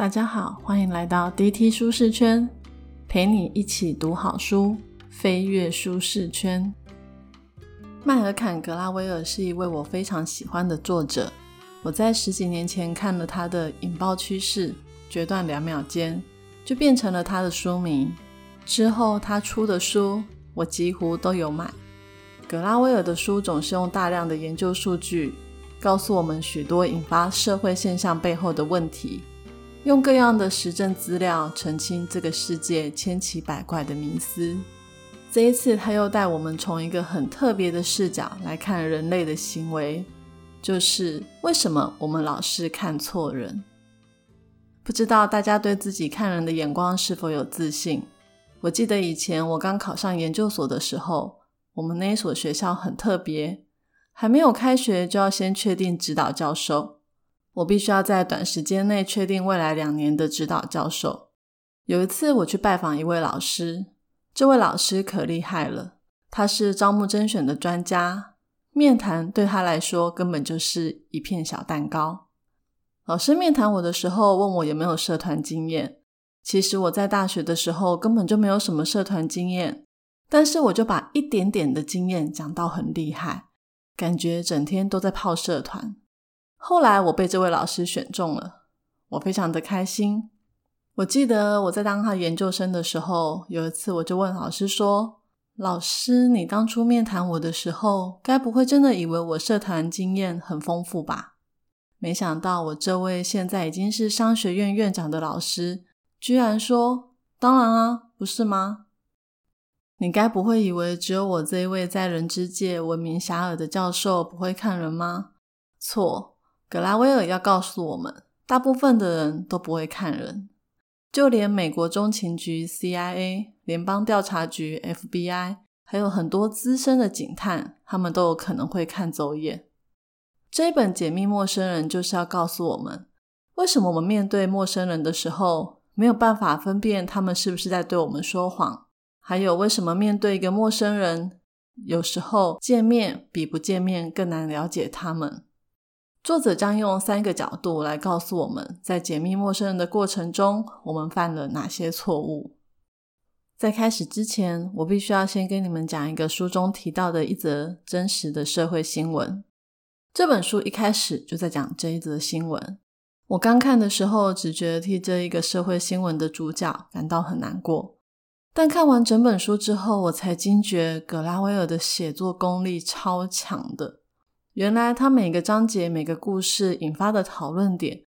大家好，欢迎来到 DT 舒适圈，陪你一起读好书，飞跃舒适圈。迈尔坎·格拉威尔是一位我非常喜欢的作者。我在十几年前看了他的《引爆趋势：决断两秒间》，就变成了他的书迷。之后他出的书，我几乎都有买。格拉威尔的书总是用大量的研究数据，告诉我们许多引发社会现象背后的问题。用各样的实证资料澄清这个世界千奇百怪的迷思。这一次，他又带我们从一个很特别的视角来看人类的行为，就是为什么我们老是看错人。不知道大家对自己看人的眼光是否有自信？我记得以前我刚考上研究所的时候，我们那一所学校很特别，还没有开学就要先确定指导教授。我必须要在短时间内确定未来两年的指导教授。有一次，我去拜访一位老师，这位老师可厉害了，他是招募甄选的专家，面谈对他来说根本就是一片小蛋糕。老师面谈我的时候，问我有没有社团经验。其实我在大学的时候根本就没有什么社团经验，但是我就把一点点的经验讲到很厉害，感觉整天都在泡社团。后来我被这位老师选中了，我非常的开心。我记得我在当他研究生的时候，有一次我就问老师说：“老师，你当初面谈我的时候，该不会真的以为我社团经验很丰富吧？”没想到我这位现在已经是商学院院长的老师，居然说：“当然啊，不是吗？你该不会以为只有我这一位在人之界闻名遐迩的教授不会看人吗？”错。格拉威尔要告诉我们，大部分的人都不会看人，就连美国中情局 （CIA）、联邦调查局 （FBI） 还有很多资深的警探，他们都有可能会看走眼。这一本《解密陌生人》就是要告诉我们，为什么我们面对陌生人的时候没有办法分辨他们是不是在对我们说谎，还有为什么面对一个陌生人，有时候见面比不见面更难了解他们。作者将用三个角度来告诉我们，在解密陌生人的过程中，我们犯了哪些错误。在开始之前，我必须要先跟你们讲一个书中提到的一则真实的社会新闻。这本书一开始就在讲这一则新闻。我刚看的时候，只觉得替这一个社会新闻的主角感到很难过。但看完整本书之后，我才惊觉葛拉威尔的写作功力超强的。原来他每个章节、每个故事引发的讨论点，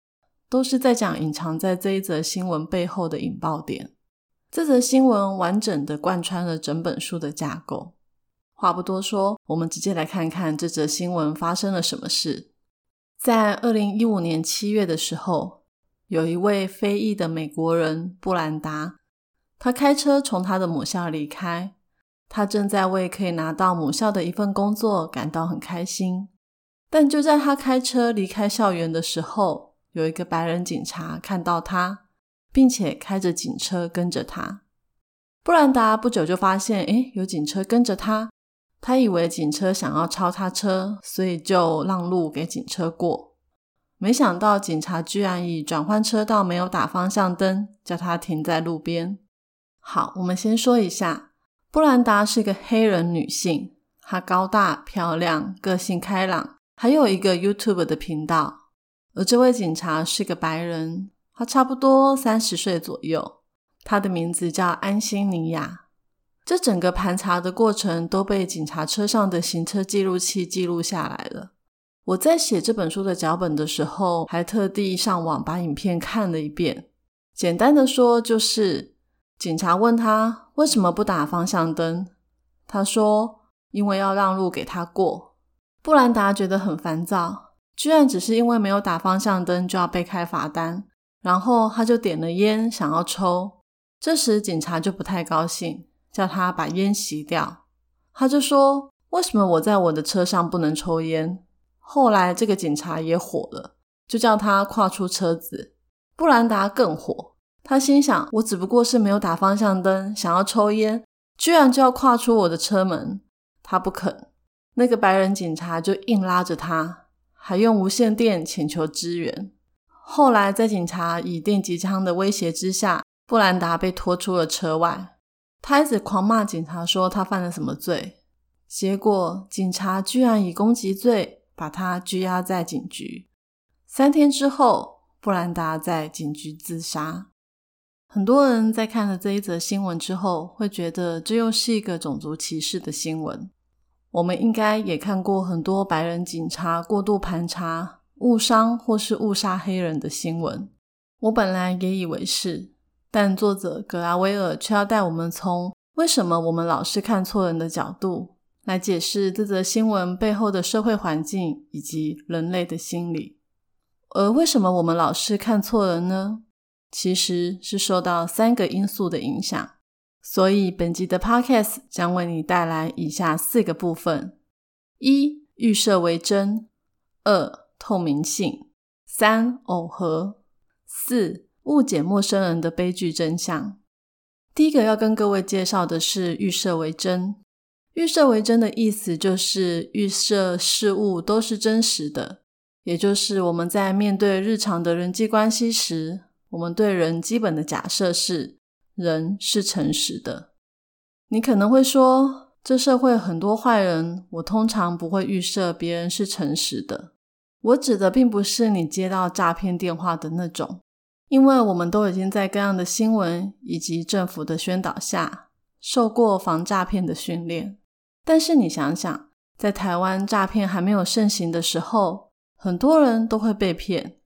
都是在讲隐藏在这一则新闻背后的引爆点。这则新闻完整的贯穿了整本书的架构。话不多说，我们直接来看看这则新闻发生了什么事。在二零一五年七月的时候，有一位非裔的美国人布兰达，他开车从他的母校离开。他正在为可以拿到母校的一份工作感到很开心，但就在他开车离开校园的时候，有一个白人警察看到他，并且开着警车跟着他。布兰达不久就发现，诶，有警车跟着他，他以为警车想要超他车，所以就让路给警车过。没想到警察居然以转换车道没有打方向灯，叫他停在路边。好，我们先说一下。布兰达是个黑人女性，她高大漂亮，个性开朗，还有一个 YouTube 的频道。而这位警察是个白人，他差不多三十岁左右，他的名字叫安心尼亚。这整个盘查的过程都被警察车上的行车记录器记录下来了。我在写这本书的脚本的时候，还特地上网把影片看了一遍。简单的说，就是。警察问他为什么不打方向灯，他说：“因为要让路给他过。”布兰达觉得很烦躁，居然只是因为没有打方向灯就要被开罚单，然后他就点了烟想要抽。这时警察就不太高兴，叫他把烟熄掉。他就说：“为什么我在我的车上不能抽烟？”后来这个警察也火了，就叫他跨出车子。布兰达更火。他心想：“我只不过是没有打方向灯，想要抽烟，居然就要跨出我的车门。”他不肯，那个白人警察就硬拉着他，还用无线电请求支援。后来在警察以电击枪的威胁之下，布兰达被拖出了车外。他一直狂骂警察说他犯了什么罪，结果警察居然以攻击罪把他拘押在警局。三天之后，布兰达在警局自杀。很多人在看了这一则新闻之后，会觉得这又是一个种族歧视的新闻。我们应该也看过很多白人警察过度盘查、误伤或是误杀黑人的新闻。我本来也以为是，但作者格拉威尔却要带我们从为什么我们老是看错人的角度来解释这则新闻背后的社会环境以及人类的心理。而为什么我们老是看错人呢？其实是受到三个因素的影响，所以本集的 Podcast 将为你带来以下四个部分：一、预设为真；二、透明性；三、耦合；四、误解陌生人的悲剧真相。第一个要跟各位介绍的是预设为真。预设为真的意思就是预设事物都是真实的，也就是我们在面对日常的人际关系时。我们对人基本的假设是，人是诚实的。你可能会说，这社会很多坏人，我通常不会预设别人是诚实的。我指的并不是你接到诈骗电话的那种，因为我们都已经在各样的新闻以及政府的宣导下，受过防诈骗的训练。但是你想想，在台湾诈骗还没有盛行的时候，很多人都会被骗，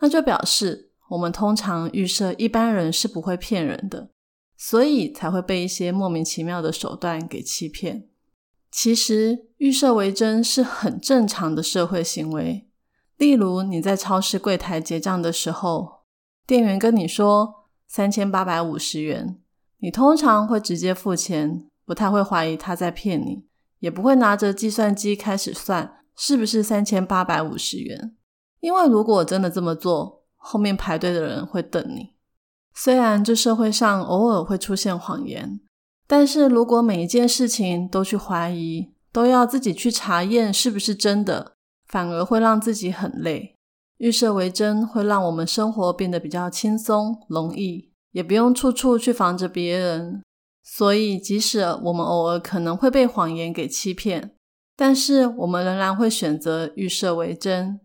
那就表示。我们通常预设一般人是不会骗人的，所以才会被一些莫名其妙的手段给欺骗。其实预设为真是很正常的社会行为。例如你在超市柜台结账的时候，店员跟你说三千八百五十元，你通常会直接付钱，不太会怀疑他在骗你，也不会拿着计算机开始算是不是三千八百五十元，因为如果真的这么做。后面排队的人会等你。虽然这社会上偶尔会出现谎言，但是如果每一件事情都去怀疑，都要自己去查验是不是真的，反而会让自己很累。预设为真会让我们生活变得比较轻松、容易，也不用处处去防着别人。所以，即使我们偶尔可能会被谎言给欺骗，但是我们仍然会选择预设为真。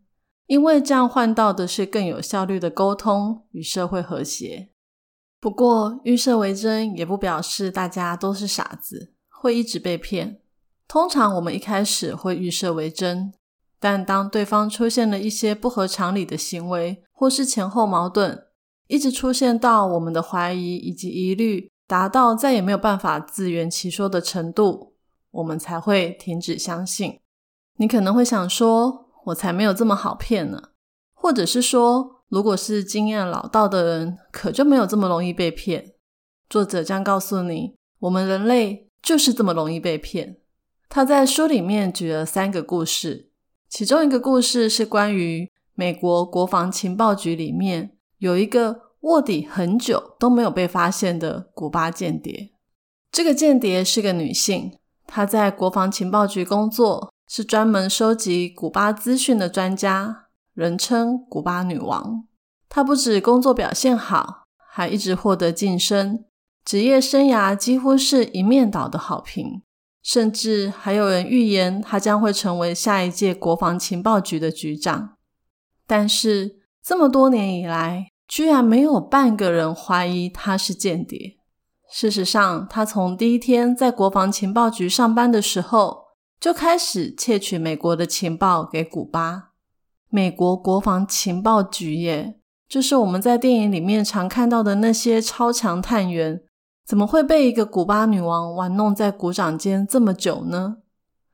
因为这样换到的是更有效率的沟通与社会和谐。不过，预设为真也不表示大家都是傻子，会一直被骗。通常我们一开始会预设为真，但当对方出现了一些不合常理的行为，或是前后矛盾，一直出现到我们的怀疑以及疑虑达到再也没有办法自圆其说的程度，我们才会停止相信。你可能会想说。我才没有这么好骗呢，或者是说，如果是经验老道的人，可就没有这么容易被骗。作者将告诉你，我们人类就是这么容易被骗。他在书里面举了三个故事，其中一个故事是关于美国国防情报局里面有一个卧底很久都没有被发现的古巴间谍。这个间谍是个女性，她在国防情报局工作。是专门收集古巴资讯的专家，人称“古巴女王”。她不止工作表现好，还一直获得晋升，职业生涯几乎是一面倒的好评。甚至还有人预言她将会成为下一届国防情报局的局长。但是这么多年以来，居然没有半个人怀疑她是间谍。事实上，她从第一天在国防情报局上班的时候。就开始窃取美国的情报给古巴。美国国防情报局耶，就是我们在电影里面常看到的那些超强探员，怎么会被一个古巴女王玩弄在股掌间这么久呢？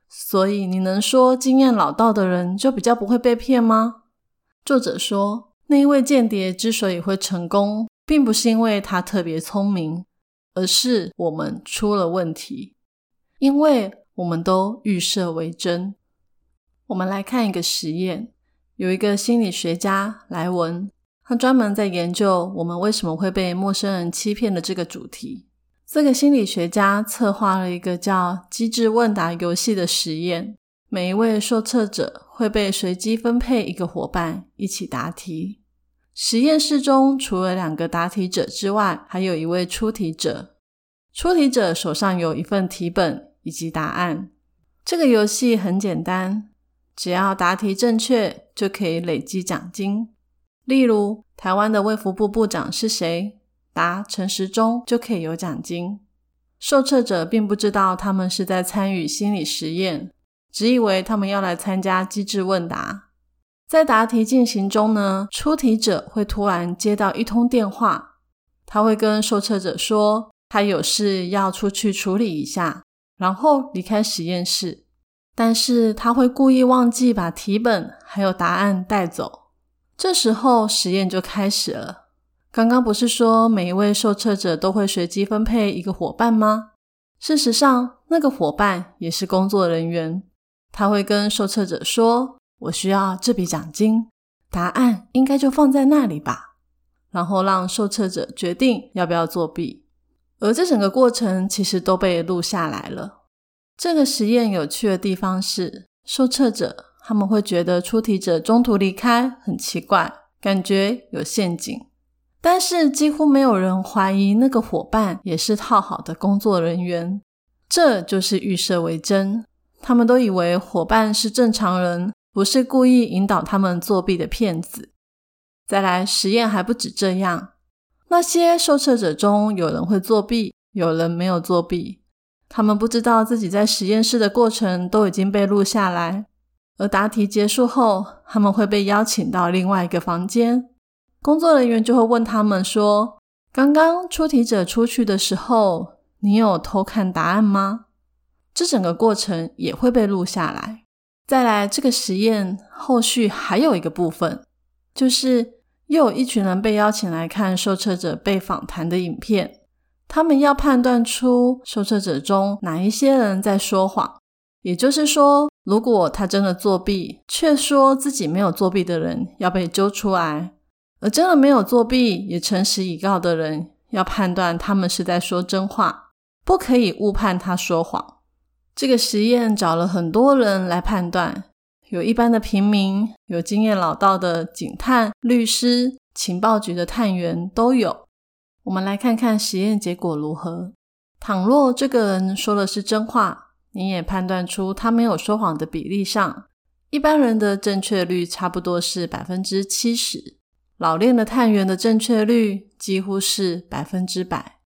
所以你能说经验老道的人就比较不会被骗吗？作者说，那一位间谍之所以会成功，并不是因为他特别聪明，而是我们出了问题，因为。我们都预设为真。我们来看一个实验，有一个心理学家莱文，他专门在研究我们为什么会被陌生人欺骗的这个主题。这个心理学家策划了一个叫“机智问答”游戏的实验，每一位受测者会被随机分配一个伙伴一起答题。实验室中除了两个答题者之外，还有一位出题者。出题者手上有一份题本以及答案。这个游戏很简单，只要答题正确就可以累积奖金。例如，台湾的卫福部部长是谁？答陈时中就可以有奖金。受测者并不知道他们是在参与心理实验，只以为他们要来参加机智问答。在答题进行中呢，出题者会突然接到一通电话，他会跟受测者说他有事要出去处理一下，然后离开实验室。但是他会故意忘记把题本还有答案带走。这时候实验就开始了。刚刚不是说每一位受测者都会随机分配一个伙伴吗？事实上，那个伙伴也是工作人员，他会跟受测者说。我需要这笔奖金，答案应该就放在那里吧。然后让受测者决定要不要作弊，而这整个过程其实都被录下来了。这个实验有趣的地方是，受测者他们会觉得出题者中途离开很奇怪，感觉有陷阱，但是几乎没有人怀疑那个伙伴也是套好的工作人员。这就是预设为真，他们都以为伙伴是正常人。不是故意引导他们作弊的骗子。再来，实验还不止这样。那些受测者中有人会作弊，有人没有作弊。他们不知道自己在实验室的过程都已经被录下来。而答题结束后，他们会被邀请到另外一个房间，工作人员就会问他们说：“刚刚出题者出去的时候，你有偷看答案吗？”这整个过程也会被录下来。再来，这个实验后续还有一个部分，就是又有一群人被邀请来看受测者被访谈的影片，他们要判断出受测者中哪一些人在说谎。也就是说，如果他真的作弊，却说自己没有作弊的人要被揪出来；而真的没有作弊也诚实以告的人，要判断他们是在说真话，不可以误判他说谎。这个实验找了很多人来判断，有一般的平民，有经验老道的警探、律师、情报局的探员都有。我们来看看实验结果如何。倘若这个人说的是真话，你也判断出他没有说谎的比例上，一般人的正确率差不多是百分之七十，老练的探员的正确率几乎是百分之百。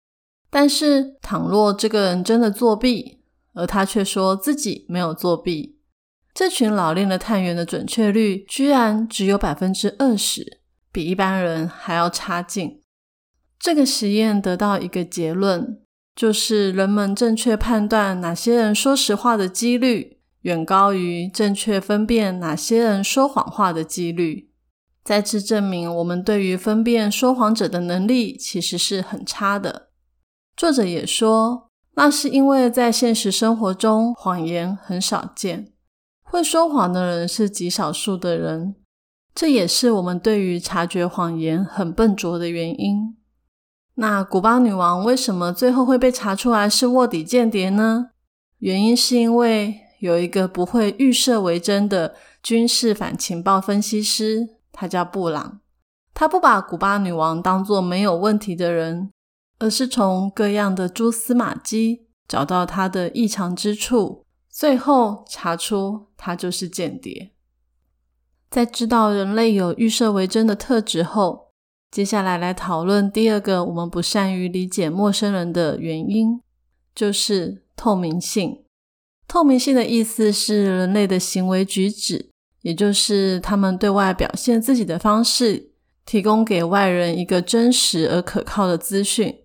但是，倘若这个人真的作弊，而他却说自己没有作弊，这群老练的探员的准确率居然只有百分之二十，比一般人还要差劲。这个实验得到一个结论，就是人们正确判断哪些人说实话的几率，远高于正确分辨哪些人说谎话的几率。再次证明，我们对于分辨说谎者的能力其实是很差的。作者也说。那是因为在现实生活中，谎言很少见，会说谎的人是极少数的人。这也是我们对于察觉谎言很笨拙的原因。那古巴女王为什么最后会被查出来是卧底间谍呢？原因是因为有一个不会预设为真的军事反情报分析师，他叫布朗，他不把古巴女王当作没有问题的人。而是从各样的蛛丝马迹找到她的异常之处，最后查出他就是间谍。在知道人类有预设为真的特质后，接下来来讨论第二个我们不善于理解陌生人的原因，就是透明性。透明性的意思是人类的行为举止，也就是他们对外表现自己的方式，提供给外人一个真实而可靠的资讯。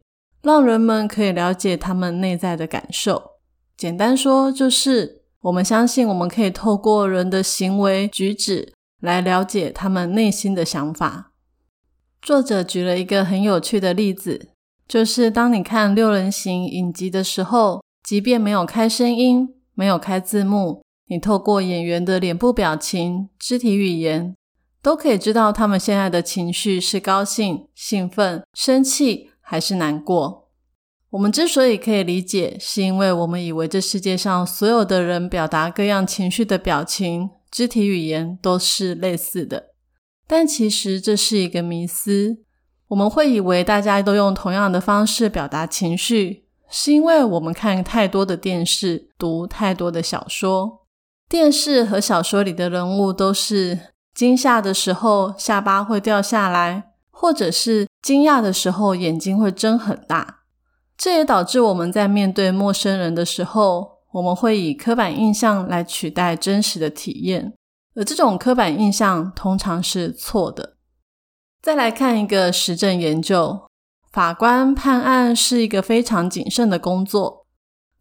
让人们可以了解他们内在的感受。简单说，就是我们相信我们可以透过人的行为举止来了解他们内心的想法。作者举了一个很有趣的例子，就是当你看六人行影集的时候，即便没有开声音、没有开字幕，你透过演员的脸部表情、肢体语言，都可以知道他们现在的情绪是高兴、兴奋、生气。还是难过。我们之所以可以理解，是因为我们以为这世界上所有的人表达各样情绪的表情、肢体语言都是类似的。但其实这是一个迷思。我们会以为大家都用同样的方式表达情绪，是因为我们看太多的电视，读太多的小说。电视和小说里的人物都是惊吓的时候下巴会掉下来，或者是惊讶的时候眼睛会睁很大。这也导致我们在面对陌生人的时候，我们会以刻板印象来取代真实的体验，而这种刻板印象通常是错的。再来看一个实证研究，法官判案是一个非常谨慎的工作。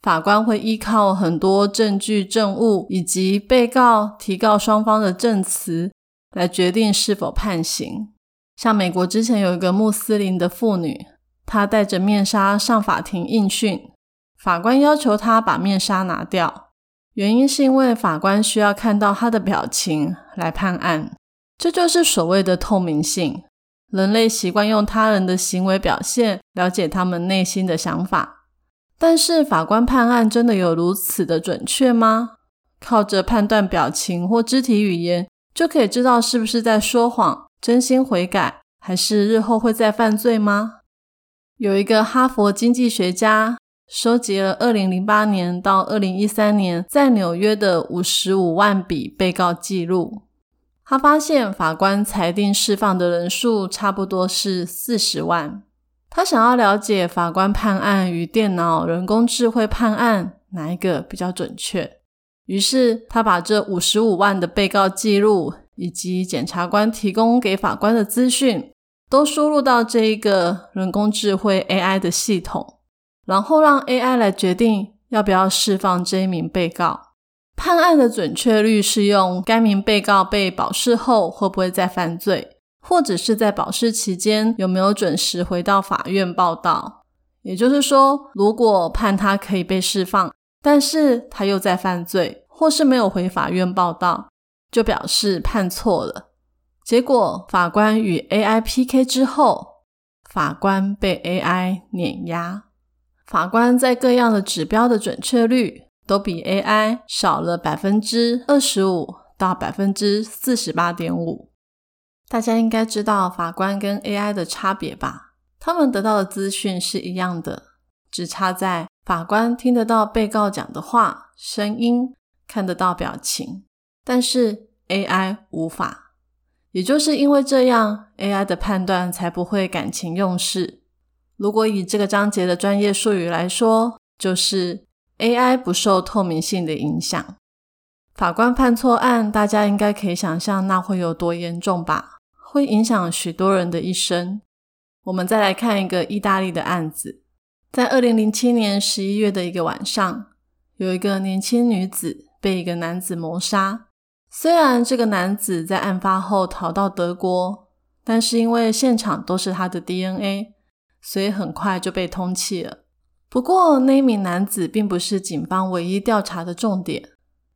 法官会依靠很多证据、证物以及被告、提告双方的证词来决定是否判刑。像美国之前有一个穆斯林的妇女，他戴着面纱上法庭应讯，法官要求他把面纱拿掉，原因是因为法官需要看到他的表情来判案。这就是所谓的透明性。人类习惯用他人的行为表现了解他们内心的想法，但是法官判案真的有如此的准确吗？靠着判断表情或肢体语言就可以知道是不是在说谎、真心悔改，还是日后会再犯罪吗？有一个哈佛经济学家收集了二零零八年到二零一三年在纽约的五十五万笔被告记录。他发现法官裁定释放的人数差不多是四十万。他想要了解法官判案与电脑人工智慧判案哪一个比较准确，于是他把这五十五万的被告记录以及检察官提供给法官的资讯都输入到这一个人工智慧 AI 的系统，然后让 AI 来决定要不要释放这一名被告。判案的准确率是用该名被告被保释后会不会再犯罪，或者是在保释期间有没有准时回到法院报到。也就是说，如果判他可以被释放，但是他又在犯罪，或是没有回法院报到，就表示判错了。结果法官与 AI PK 之后，法官被 AI 碾压。法官在各样的指标的准确率。都比 AI 少了百分之二十五到百分之四十八点五。大家应该知道法官跟 AI 的差别吧？他们得到的资讯是一样的，只差在法官听得到被告讲的话、声音，看得到表情，但是 AI 无法。也就是因为这样，AI 的判断才不会感情用事。如果以这个章节的专业术语来说，就是。AI 不受透明性的影响，法官判错案，大家应该可以想象那会有多严重吧？会影响许多人的一生。我们再来看一个意大利的案子，在二零零七年十一月的一个晚上，有一个年轻女子被一个男子谋杀。虽然这个男子在案发后逃到德国，但是因为现场都是他的 DNA，所以很快就被通缉了。不过，那名男子并不是警方唯一调查的重点。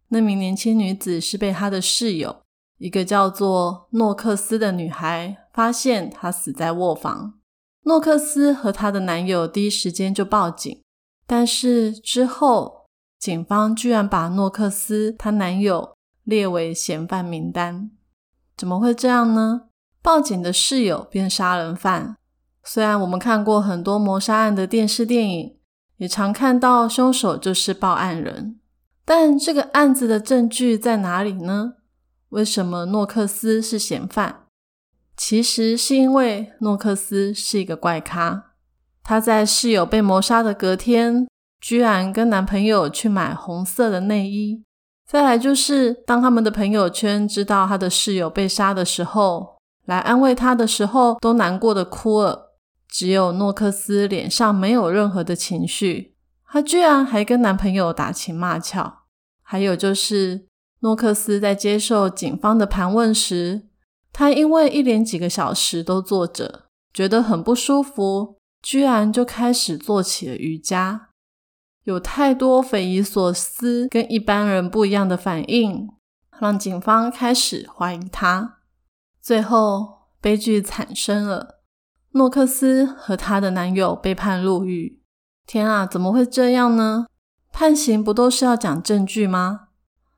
那名年轻女子是被她的室友，一个叫做诺克斯的女孩发现她死在卧房。诺克斯和她的男友第一时间就报警，但是之后警方居然把诺克斯她男友列为嫌犯名单。怎么会这样呢？报警的室友变杀人犯。虽然我们看过很多谋杀案的电视电影。也常看到凶手就是报案人，但这个案子的证据在哪里呢？为什么诺克斯是嫌犯？其实是因为诺克斯是一个怪咖。他在室友被谋杀的隔天，居然跟男朋友去买红色的内衣。再来就是，当他们的朋友圈知道他的室友被杀的时候，来安慰他的时候，都难过的哭了。只有诺克斯脸上没有任何的情绪，她居然还跟男朋友打情骂俏。还有就是，诺克斯在接受警方的盘问时，他因为一连几个小时都坐着，觉得很不舒服，居然就开始做起了瑜伽。有太多匪夷所思、跟一般人不一样的反应，让警方开始怀疑他。最后，悲剧产生了。诺克斯和她的男友被判入狱。天啊，怎么会这样呢？判刑不都是要讲证据吗？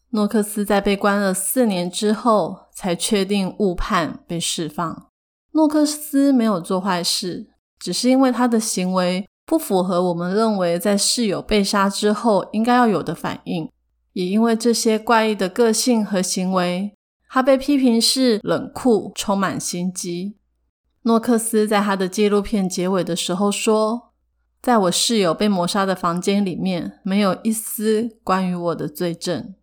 诺克斯在被关了四年之后，才确定误判被释放。诺克斯没有做坏事，只是因为他的行为不符合我们认为在室友被杀之后应该要有的反应，也因为这些怪异的个性和行为，他被批评是冷酷、充满心机。诺克斯在他的纪录片结尾的时候说：“在我室友被谋杀的房间里面，没有一丝关于我的罪证。”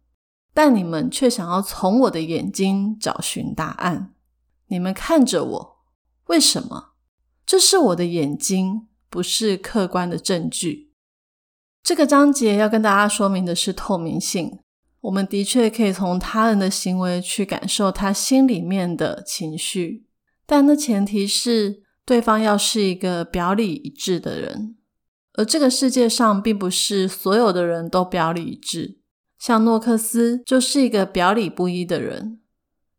但你们却想要从我的眼睛找寻答案。你们看着我，为什么？这是我的眼睛，不是客观的证据。这个章节要跟大家说明的是透明性。我们的确可以从他人的行为去感受他心里面的情绪，但那前提是对方要是一个表里一致的人。而这个世界上并不是所有的人都表里一致。像诺克斯就是一个表里不一的人。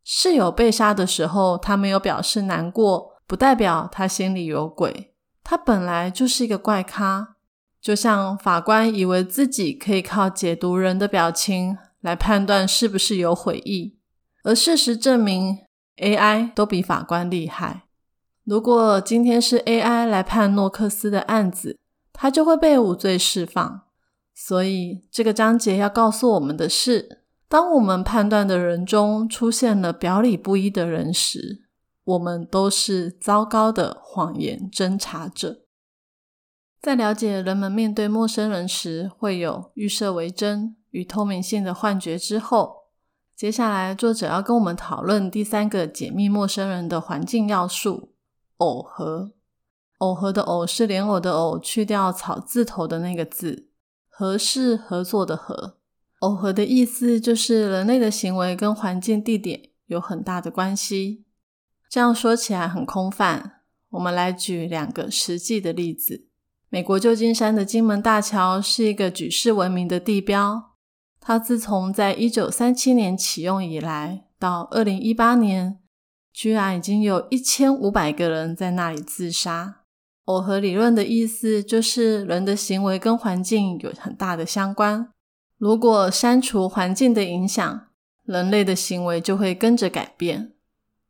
室友被杀的时候，他没有表示难过，不代表他心里有鬼。他本来就是一个怪咖，就像法官以为自己可以靠解读人的表情来判断是不是有悔意，而事实证明，AI 都比法官厉害。如果今天是 AI 来判诺克斯的案子，他就会被无罪释放。所以，这个章节要告诉我们的是：当我们判断的人中出现了表里不一的人时，我们都是糟糕的谎言侦查者。在了解人们面对陌生人时会有预设为真与透明性的幻觉之后，接下来作者要跟我们讨论第三个解密陌生人的环境要素——耦合。耦合的“耦”是莲藕的“藕”，去掉草字头的那个字。合是合作的合，耦合的意思就是人类的行为跟环境、地点有很大的关系。这样说起来很空泛，我们来举两个实际的例子。美国旧金山的金门大桥是一个举世闻名的地标，它自从在一九三七年启用以来，到二零一八年，居然已经有一千五百个人在那里自杀。耦合理论的意思就是人的行为跟环境有很大的相关。如果删除环境的影响，人类的行为就会跟着改变。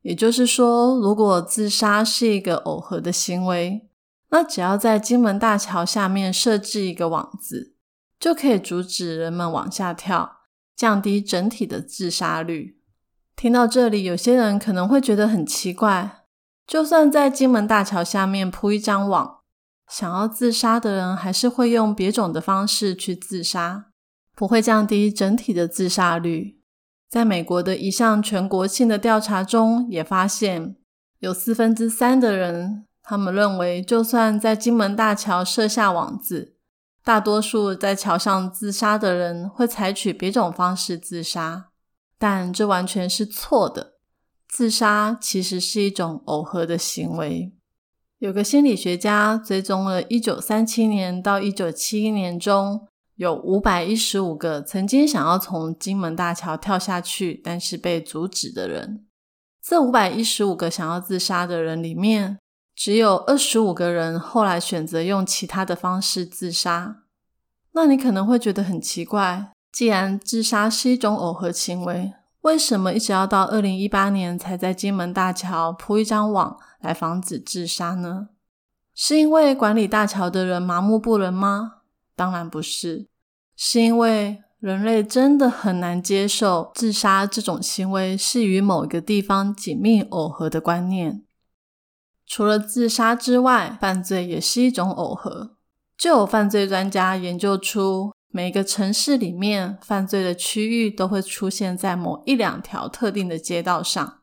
也就是说，如果自杀是一个耦合的行为，那只要在金门大桥下面设置一个网子，就可以阻止人们往下跳，降低整体的自杀率。听到这里，有些人可能会觉得很奇怪。就算在金门大桥下面铺一张网，想要自杀的人还是会用别种的方式去自杀，不会降低整体的自杀率。在美国的一项全国性的调查中，也发现有四分之三的人，他们认为就算在金门大桥设下网子，大多数在桥上自杀的人会采取别种方式自杀，但这完全是错的。自杀其实是一种耦合的行为。有个心理学家追踪了1937年到1971年中有515个曾经想要从金门大桥跳下去，但是被阻止的人。这515个想要自杀的人里面，只有25个人后来选择用其他的方式自杀。那你可能会觉得很奇怪，既然自杀是一种耦合行为。为什么一直要到二零一八年才在金门大桥铺一张网来防止自杀呢？是因为管理大桥的人麻木不仁吗？当然不是，是因为人类真的很难接受自杀这种行为是与某一个地方紧密耦合的观念。除了自杀之外，犯罪也是一种耦合。就有犯罪专家研究出。每个城市里面，犯罪的区域都会出现在某一两条特定的街道上。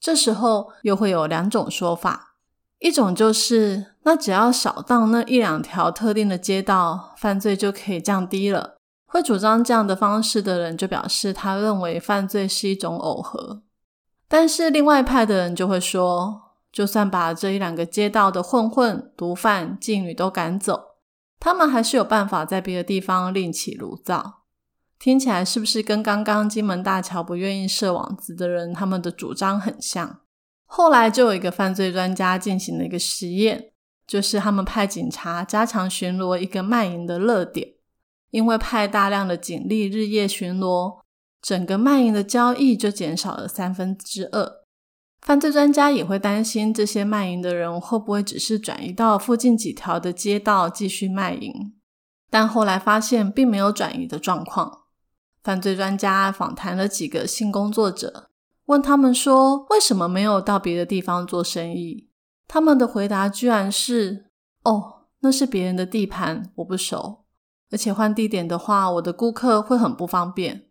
这时候又会有两种说法：一种就是那只要扫荡那一两条特定的街道，犯罪就可以降低了。会主张这样的方式的人就表示他认为犯罪是一种耦合。但是另外派的人就会说，就算把这一两个街道的混混、毒贩、妓女都赶走。他们还是有办法在别的地方另起炉灶，听起来是不是跟刚刚金门大桥不愿意设网子的人他们的主张很像？后来就有一个犯罪专家进行了一个实验，就是他们派警察加强巡逻一个卖淫的热点，因为派大量的警力日夜巡逻，整个卖淫的交易就减少了三分之二。犯罪专家也会担心，这些卖淫的人会不会只是转移到附近几条的街道继续卖淫？但后来发现并没有转移的状况。犯罪专家访谈了几个性工作者，问他们说：“为什么没有到别的地方做生意？”他们的回答居然是：“哦，那是别人的地盘，我不熟，而且换地点的话，我的顾客会很不方便。”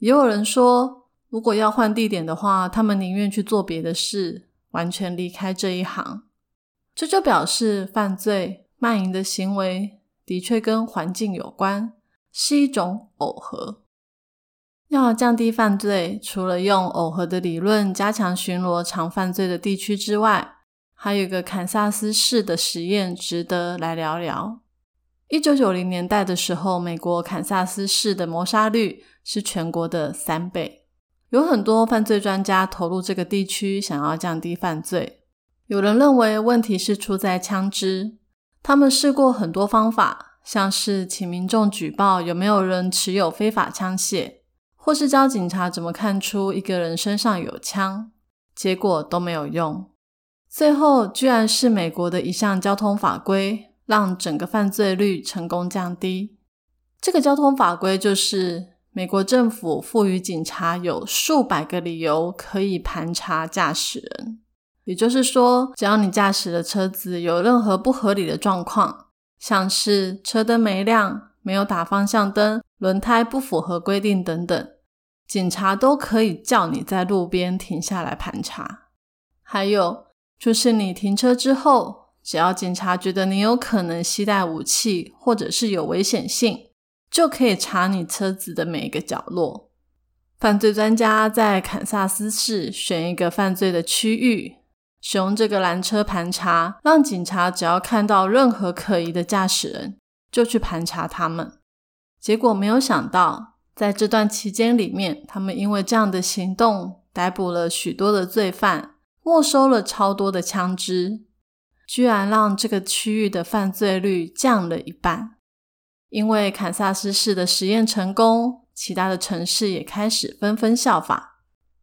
也有人说，如果要换地点的话，他们宁愿去做别的事，完全离开这一行。这就表示犯罪卖淫的行为的确跟环境有关，是一种耦合。要降低犯罪，除了用耦合的理论加强巡逻常犯罪的地区之外，还有一个堪萨斯市的实验值得来聊聊。一九九零年代的时候，美国堪萨斯市的谋杀率是全国的三倍。有很多犯罪专家投入这个地区，想要降低犯罪。有人认为问题是出在枪支，他们试过很多方法，像是请民众举报有没有人持有非法枪械。或是教警察怎么看出一个人身上有枪，结果都没有用。最后，居然是美国的一项交通法规，让整个犯罪率成功降低。这个交通法规就是美国政府赋予警察有数百个理由可以盘查驾驶人，也就是说，只要你驾驶的车子有任何不合理的状况，像是车灯没亮。没有打方向灯、轮胎不符合规定等等，警察都可以叫你在路边停下来盘查。还有就是你停车之后，只要警察觉得你有可能携带武器或者是有危险性，就可以查你车子的每一个角落。犯罪专家在堪萨斯市选一个犯罪的区域，使用这个拦车盘查，让警察只要看到任何可疑的驾驶人。就去盘查他们，结果没有想到，在这段期间里面，他们因为这样的行动逮捕了许多的罪犯，没收了超多的枪支，居然让这个区域的犯罪率降了一半。因为堪萨斯市的实验成功，其他的城市也开始纷纷效仿。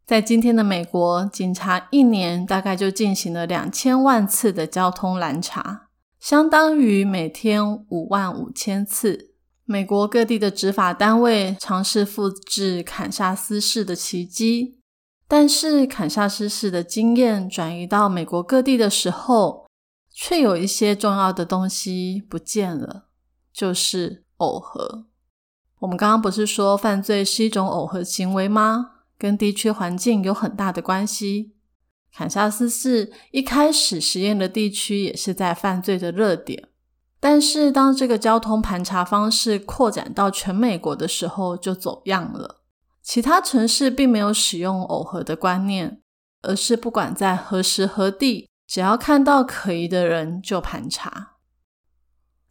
在今天的美国，警察一年大概就进行了两千万次的交通拦查。相当于每天五万五千次。美国各地的执法单位尝试复制堪萨斯市的奇迹，但是堪萨斯市的经验转移到美国各地的时候，却有一些重要的东西不见了，就是耦合。我们刚刚不是说犯罪是一种耦合行为吗？跟地区环境有很大的关系。堪萨斯市一开始实验的地区也是在犯罪的热点，但是当这个交通盘查方式扩展到全美国的时候，就走样了。其他城市并没有使用耦合的观念，而是不管在何时何地，只要看到可疑的人就盘查。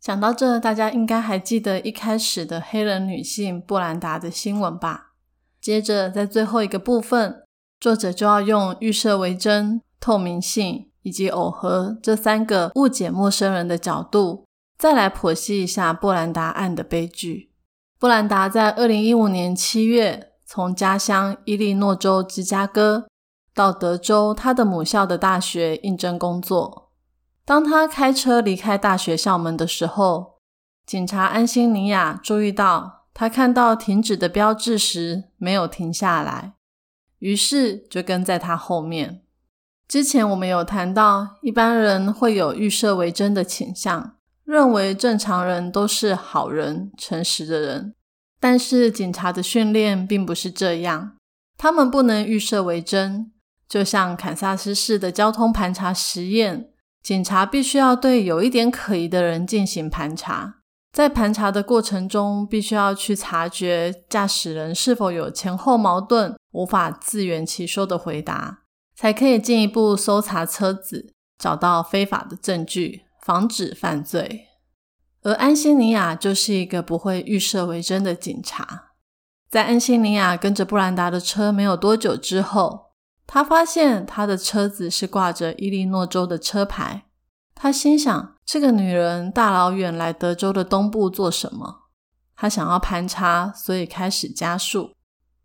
讲到这，大家应该还记得一开始的黑人女性布兰达的新闻吧？接着在最后一个部分。作者就要用预设为真、透明性以及耦合这三个误解陌生人的角度，再来剖析一下布兰达案的悲剧。布兰达在二零一五年七月从家乡伊利诺州芝加哥到德州他的母校的大学应征工作。当他开车离开大学校门的时候，警察安心尼亚注意到他看到停止的标志时没有停下来。于是就跟在他后面。之前我们有谈到，一般人会有预设为真的倾向，认为正常人都是好人、诚实的人。但是警察的训练并不是这样，他们不能预设为真。就像堪萨斯市的交通盘查实验，警察必须要对有一点可疑的人进行盘查。在盘查的过程中，必须要去察觉驾驶人是否有前后矛盾、无法自圆其说的回答，才可以进一步搜查车子，找到非法的证据，防止犯罪。而安西尼亚就是一个不会预设为真的警察。在安西尼亚跟着布兰达的车没有多久之后，他发现他的车子是挂着伊利诺州的车牌。他心想：这个女人大老远来德州的东部做什么？他想要盘查，所以开始加速。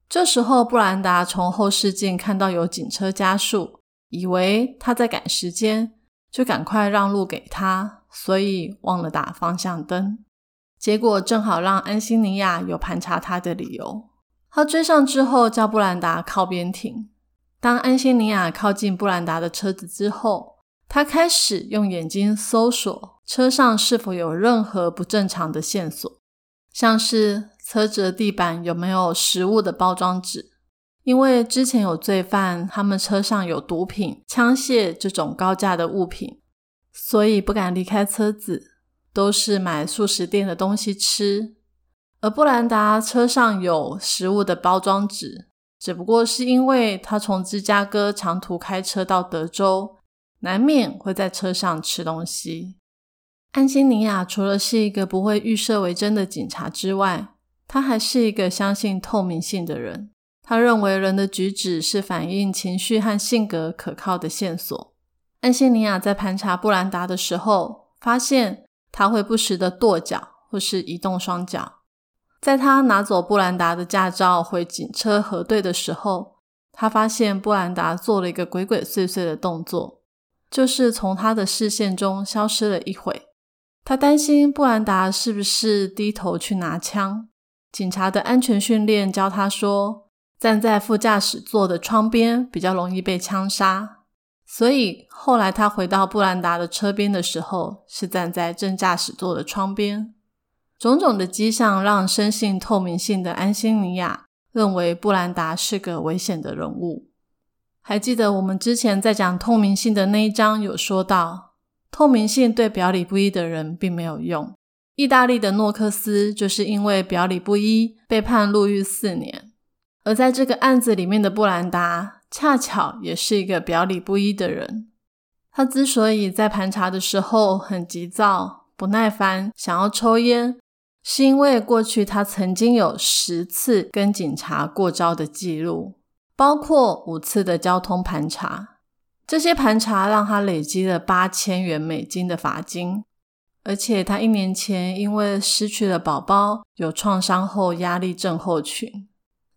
这时候，布兰达从后视镜看到有警车加速，以为他在赶时间，就赶快让路给他，所以忘了打方向灯。结果正好让安心尼亚有盘查他的理由。他追上之后，叫布兰达靠边停。当安心尼亚靠近布兰达的车子之后，他开始用眼睛搜索车上是否有任何不正常的线索，像是车子的地板有没有食物的包装纸。因为之前有罪犯，他们车上有毒品、枪械这种高价的物品，所以不敢离开车子。都是买素食店的东西吃，而布兰达车上有食物的包装纸，只不过是因为他从芝加哥长途开车到德州，难免会在车上吃东西。安心尼亚除了是一个不会预设为真的警察之外，他还是一个相信透明性的人。他认为人的举止是反映情绪和性格可靠的线索。安心尼亚在盘查布兰达的时候，发现。他会不时的跺脚或是移动双脚。在他拿走布兰达的驾照回警车核对的时候，他发现布兰达做了一个鬼鬼祟祟的动作，就是从他的视线中消失了一会。他担心布兰达是不是低头去拿枪。警察的安全训练教他说，站在副驾驶座的窗边比较容易被枪杀。所以后来他回到布兰达的车边的时候，是站在正驾驶座的窗边。种种的迹象让深信透明性的安心尼亚认为布兰达是个危险的人物。还记得我们之前在讲透明性的那一章有说到，透明性对表里不一的人并没有用。意大利的诺克斯就是因为表里不一被判入狱四年，而在这个案子里面的布兰达。恰巧也是一个表里不一的人。他之所以在盘查的时候很急躁、不耐烦，想要抽烟，是因为过去他曾经有十次跟警察过招的记录，包括五次的交通盘查。这些盘查让他累积了八千元美金的罚金，而且他一年前因为失去了宝宝，有创伤后压力症候群。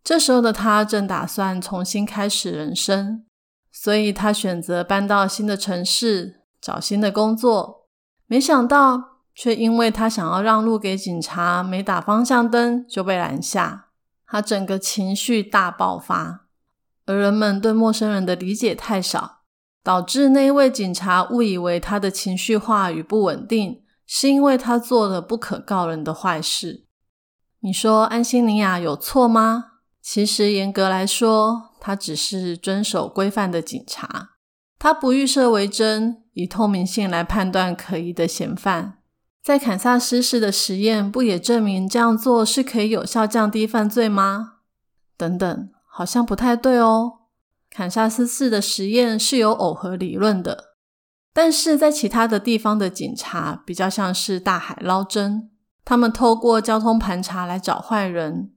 这时候的他正打算重新开始人生，所以他选择搬到新的城市找新的工作。没想到，却因为他想要让路给警察，没打方向灯就被拦下。他整个情绪大爆发，而人们对陌生人的理解太少，导致那一位警察误以为他的情绪化与不稳定是因为他做了不可告人的坏事。你说安心尼亚有错吗？其实严格来说，他只是遵守规范的警察。他不预设为真，以透明性来判断可疑的嫌犯。在堪萨斯市的实验不也证明这样做是可以有效降低犯罪吗？等等，好像不太对哦。堪萨斯市的实验是有耦合理论的，但是在其他的地方的警察比较像是大海捞针，他们透过交通盘查来找坏人。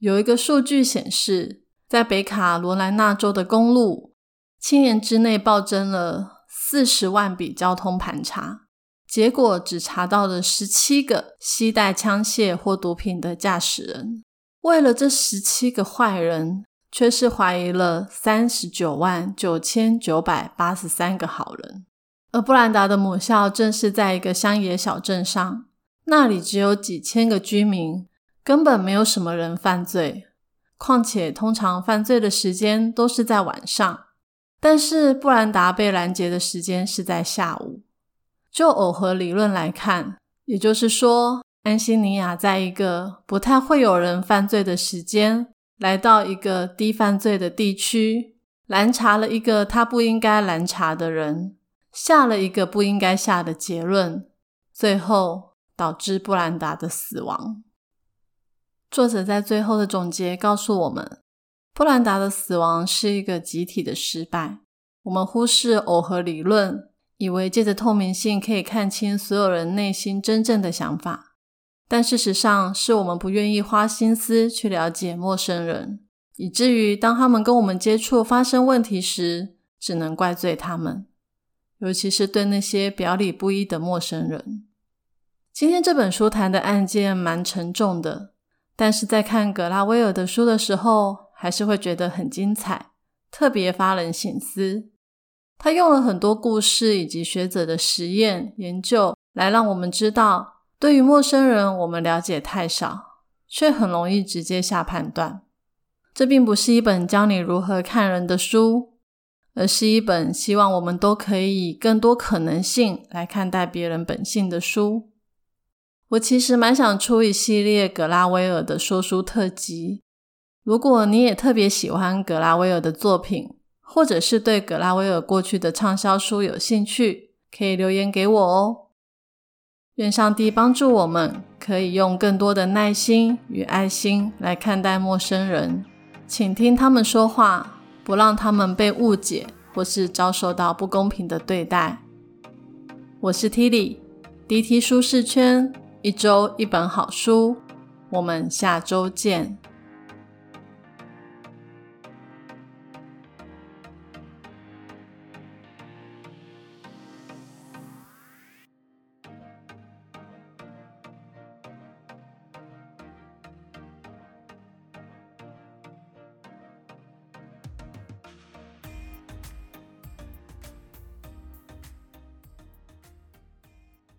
有一个数据显示，在北卡罗来纳州的公路，七年之内暴增了四十万笔交通盘查，结果只查到了十七个携带枪械或毒品的驾驶人。为了这十七个坏人，却是怀疑了三十九万九千九百八十三个好人。而布兰达的母校正是在一个乡野小镇上，那里只有几千个居民。根本没有什么人犯罪，况且通常犯罪的时间都是在晚上。但是布兰达被拦截的时间是在下午。就耦合理论来看，也就是说，安西尼亚在一个不太会有人犯罪的时间，来到一个低犯罪的地区，拦查了一个他不应该拦查的人，下了一个不应该下的结论，最后导致布兰达的死亡。作者在最后的总结告诉我们，布兰达的死亡是一个集体的失败。我们忽视耦合理论，以为借着透明性可以看清所有人内心真正的想法，但事实上是我们不愿意花心思去了解陌生人，以至于当他们跟我们接触发生问题时，只能怪罪他们，尤其是对那些表里不一的陌生人。今天这本书谈的案件蛮沉重的。但是在看格拉威尔的书的时候，还是会觉得很精彩，特别发人省思。他用了很多故事以及学者的实验研究，来让我们知道，对于陌生人，我们了解太少，却很容易直接下判断。这并不是一本教你如何看人的书，而是一本希望我们都可以以更多可能性来看待别人本性的书。我其实蛮想出一系列格拉威尔的说书特辑。如果你也特别喜欢格拉威尔的作品，或者是对格拉威尔过去的畅销书有兴趣，可以留言给我哦。愿上帝帮助我们，可以用更多的耐心与爱心来看待陌生人。请听他们说话，不让他们被误解或是遭受到不公平的对待。我是 Tilly，DT 舒适圈，一周一本好书，我们下周见。